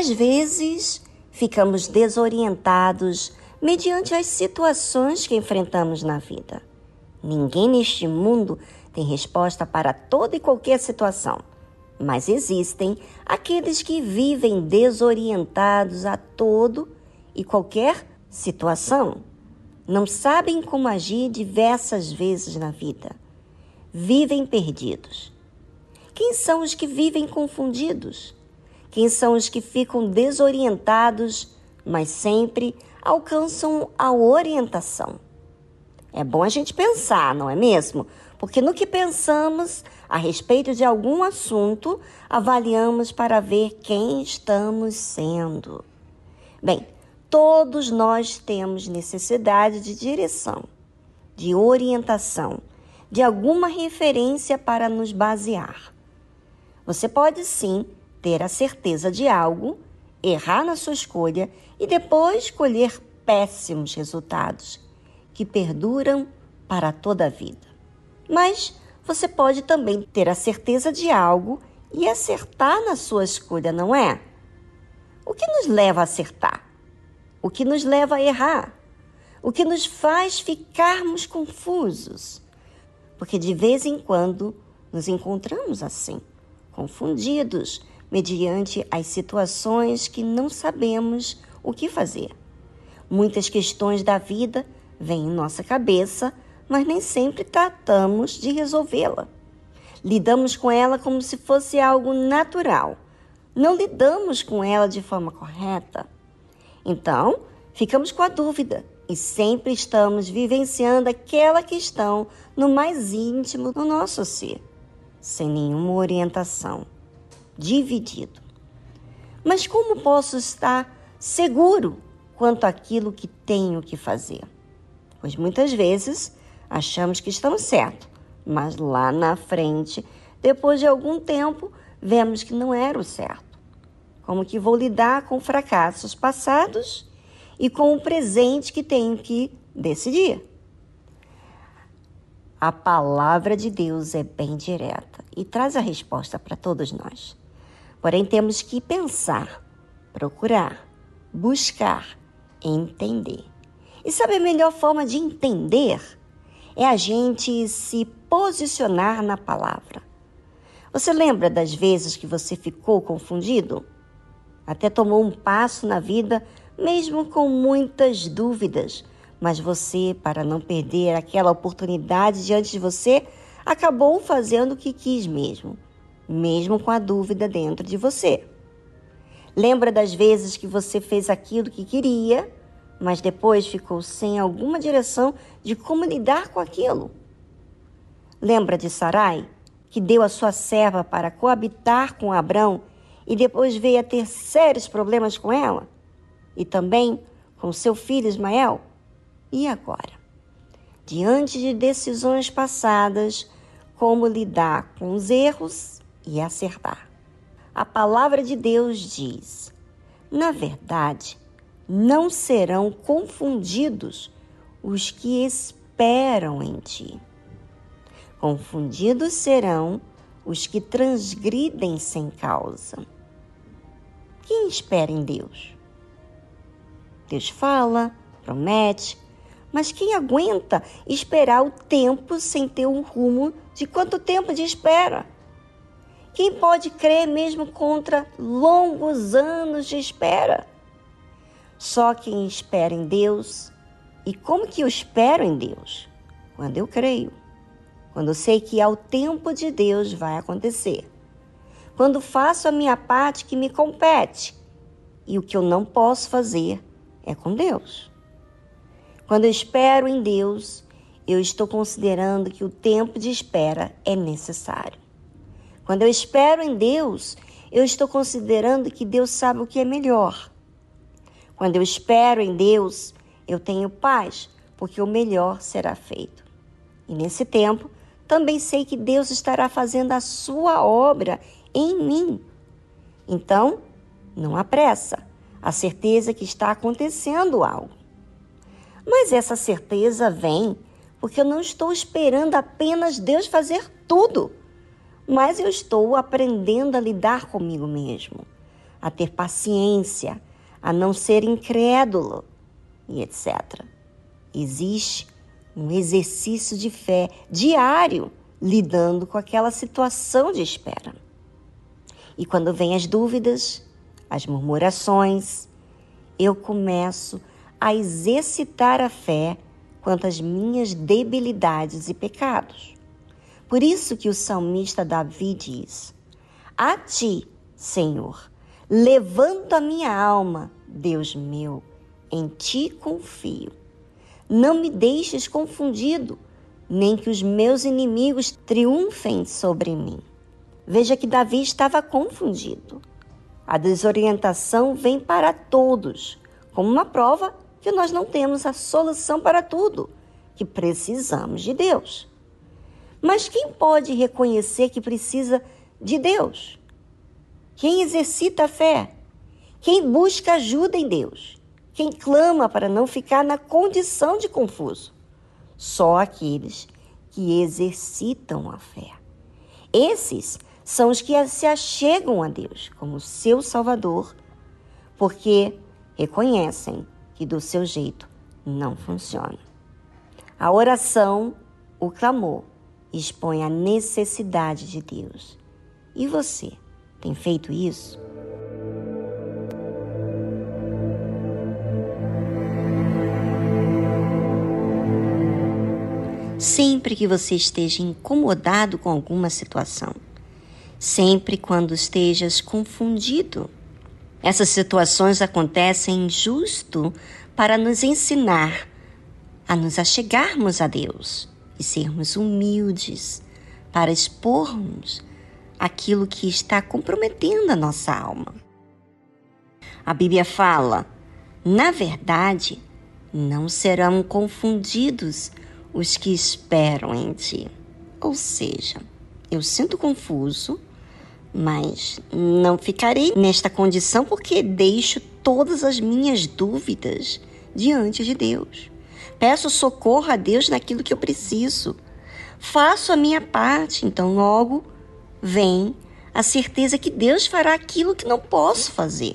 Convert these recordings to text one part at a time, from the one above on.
Às vezes, ficamos desorientados mediante as situações que enfrentamos na vida. Ninguém neste mundo tem resposta para toda e qualquer situação, mas existem aqueles que vivem desorientados a todo e qualquer situação. Não sabem como agir diversas vezes na vida. Vivem perdidos. Quem são os que vivem confundidos? Quem são os que ficam desorientados, mas sempre alcançam a orientação? É bom a gente pensar, não é mesmo? Porque no que pensamos a respeito de algum assunto, avaliamos para ver quem estamos sendo. Bem, todos nós temos necessidade de direção, de orientação, de alguma referência para nos basear. Você pode sim ter a certeza de algo, errar na sua escolha e depois colher péssimos resultados que perduram para toda a vida. Mas você pode também ter a certeza de algo e acertar na sua escolha, não é? O que nos leva a acertar? O que nos leva a errar? O que nos faz ficarmos confusos? Porque de vez em quando nos encontramos assim, confundidos mediante as situações que não sabemos o que fazer. Muitas questões da vida vêm em nossa cabeça, mas nem sempre tratamos de resolvê-la. Lidamos com ela como se fosse algo natural. Não lidamos com ela de forma correta. Então, ficamos com a dúvida e sempre estamos vivenciando aquela questão no mais íntimo do nosso ser, sem nenhuma orientação dividido. Mas como posso estar seguro quanto àquilo que tenho que fazer? Pois muitas vezes achamos que estamos certos, mas lá na frente, depois de algum tempo, vemos que não era o certo. Como que vou lidar com fracassos passados e com o presente que tenho que decidir? A palavra de Deus é bem direta e traz a resposta para todos nós. Porém, temos que pensar, procurar, buscar, entender. E sabe a melhor forma de entender? É a gente se posicionar na palavra. Você lembra das vezes que você ficou confundido? Até tomou um passo na vida, mesmo com muitas dúvidas, mas você, para não perder aquela oportunidade diante de você, acabou fazendo o que quis mesmo mesmo com a dúvida dentro de você. Lembra das vezes que você fez aquilo que queria, mas depois ficou sem alguma direção de como lidar com aquilo? Lembra de Sarai, que deu a sua serva para coabitar com Abrão e depois veio a ter sérios problemas com ela? E também com seu filho Ismael? E agora? Diante de decisões passadas, como lidar com os erros e acertar. A palavra de Deus diz: na verdade, não serão confundidos os que esperam em ti. Confundidos serão os que transgridem sem causa. Quem espera em Deus? Deus fala, promete, mas quem aguenta esperar o tempo sem ter um rumo de quanto tempo de espera? Quem pode crer mesmo contra longos anos de espera? Só quem espera em Deus. E como que eu espero em Deus? Quando eu creio. Quando eu sei que ao tempo de Deus vai acontecer. Quando faço a minha parte que me compete. E o que eu não posso fazer é com Deus. Quando eu espero em Deus, eu estou considerando que o tempo de espera é necessário. Quando eu espero em Deus, eu estou considerando que Deus sabe o que é melhor. Quando eu espero em Deus, eu tenho paz, porque o melhor será feito. E nesse tempo, também sei que Deus estará fazendo a sua obra em mim. Então, não há pressa, a certeza que está acontecendo algo. Mas essa certeza vem porque eu não estou esperando apenas Deus fazer tudo mas eu estou aprendendo a lidar comigo mesmo, a ter paciência, a não ser incrédulo e etc. Existe um exercício de fé diário lidando com aquela situação de espera. E quando vêm as dúvidas, as murmurações, eu começo a exercitar a fé quanto às minhas debilidades e pecados. Por isso que o salmista Davi diz: A ti, Senhor, levanto a minha alma, Deus meu, em ti confio. Não me deixes confundido, nem que os meus inimigos triunfem sobre mim. Veja que Davi estava confundido. A desorientação vem para todos, como uma prova que nós não temos a solução para tudo, que precisamos de Deus. Mas quem pode reconhecer que precisa de Deus? Quem exercita a fé? Quem busca ajuda em Deus? Quem clama para não ficar na condição de confuso? Só aqueles que exercitam a fé. Esses são os que se achegam a Deus como seu Salvador, porque reconhecem que do seu jeito não funciona. A oração, o clamor, expõe a necessidade de Deus. E você tem feito isso? Sempre que você esteja incomodado com alguma situação, sempre quando estejas confundido, essas situações acontecem justo para nos ensinar a nos achegarmos a Deus e sermos humildes para expormos aquilo que está comprometendo a nossa alma. A Bíblia fala: na verdade, não serão confundidos os que esperam em ti. Ou seja, eu sinto confuso, mas não ficarei nesta condição porque deixo todas as minhas dúvidas diante de Deus. Peço socorro a Deus naquilo que eu preciso. Faço a minha parte, então logo vem a certeza que Deus fará aquilo que não posso fazer.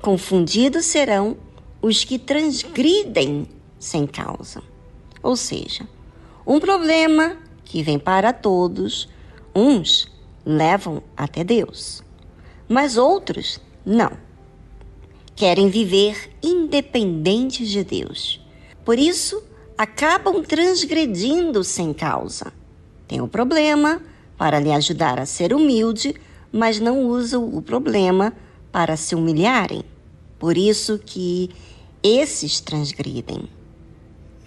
Confundidos serão os que transgridem sem causa. Ou seja, um problema que vem para todos, uns levam até Deus, mas outros não. Querem viver independentes de Deus por isso, acabam transgredindo sem causa. Tem um problema para lhe ajudar a ser humilde, mas não usam o problema para se humilharem. Por isso que esses transgridem.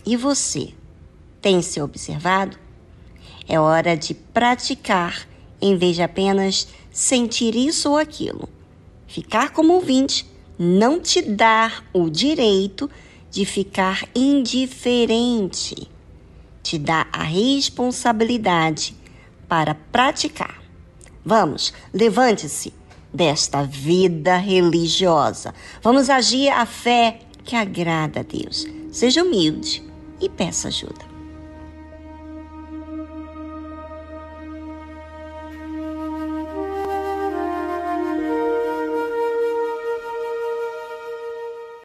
E você, tem se observado? É hora de praticar em vez de apenas sentir isso ou aquilo. Ficar como ouvinte não te dá o direito de ficar indiferente. Te dá a responsabilidade para praticar. Vamos, levante-se desta vida religiosa. Vamos agir a fé que agrada a Deus. Seja humilde e peça ajuda.